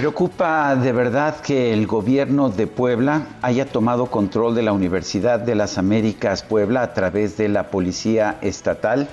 Preocupa de verdad que el gobierno de Puebla haya tomado control de la Universidad de las Américas Puebla a través de la Policía Estatal.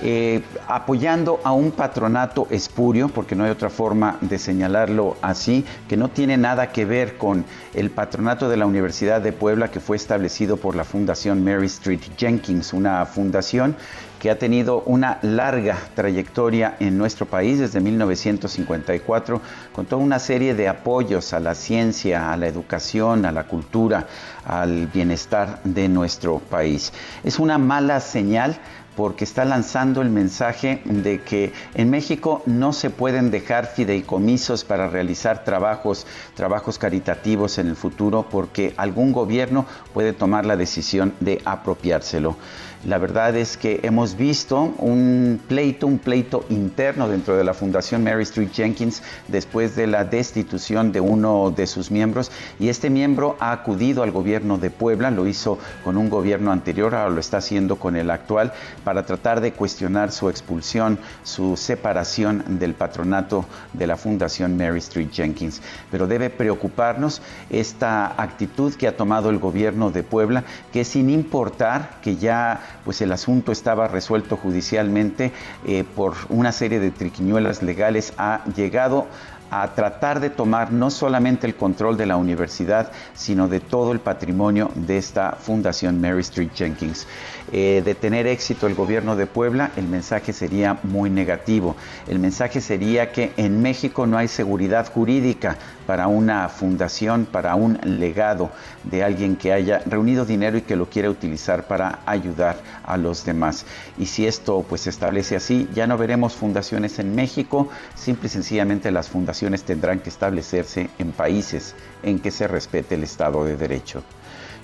Eh, apoyando a un patronato espurio, porque no hay otra forma de señalarlo así, que no tiene nada que ver con el patronato de la Universidad de Puebla que fue establecido por la Fundación Mary Street Jenkins, una fundación que ha tenido una larga trayectoria en nuestro país desde 1954, con toda una serie de apoyos a la ciencia, a la educación, a la cultura, al bienestar de nuestro país. Es una mala señal porque está lanzando el mensaje de que en México no se pueden dejar fideicomisos para realizar trabajos, trabajos caritativos en el futuro porque algún gobierno puede tomar la decisión de apropiárselo. La verdad es que hemos visto un pleito, un pleito interno dentro de la Fundación Mary Street Jenkins después de la destitución de uno de sus miembros y este miembro ha acudido al gobierno de Puebla, lo hizo con un gobierno anterior, ahora lo está haciendo con el actual, para tratar de cuestionar su expulsión, su separación del patronato de la Fundación Mary Street Jenkins. Pero debe preocuparnos esta actitud que ha tomado el gobierno de Puebla, que sin importar que ya pues el asunto estaba resuelto judicialmente eh, por una serie de triquiñuelas legales, ha llegado a tratar de tomar no solamente el control de la universidad, sino de todo el patrimonio de esta Fundación Mary Street Jenkins. Eh, de tener éxito el gobierno de Puebla, el mensaje sería muy negativo. El mensaje sería que en México no hay seguridad jurídica para una fundación, para un legado de alguien que haya reunido dinero y que lo quiera utilizar para ayudar a los demás. Y si esto pues se establece así, ya no veremos fundaciones en México, simple y sencillamente las fundaciones tendrán que establecerse en países en que se respete el Estado de Derecho.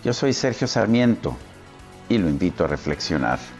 Yo soy Sergio Sarmiento y lo invito a reflexionar.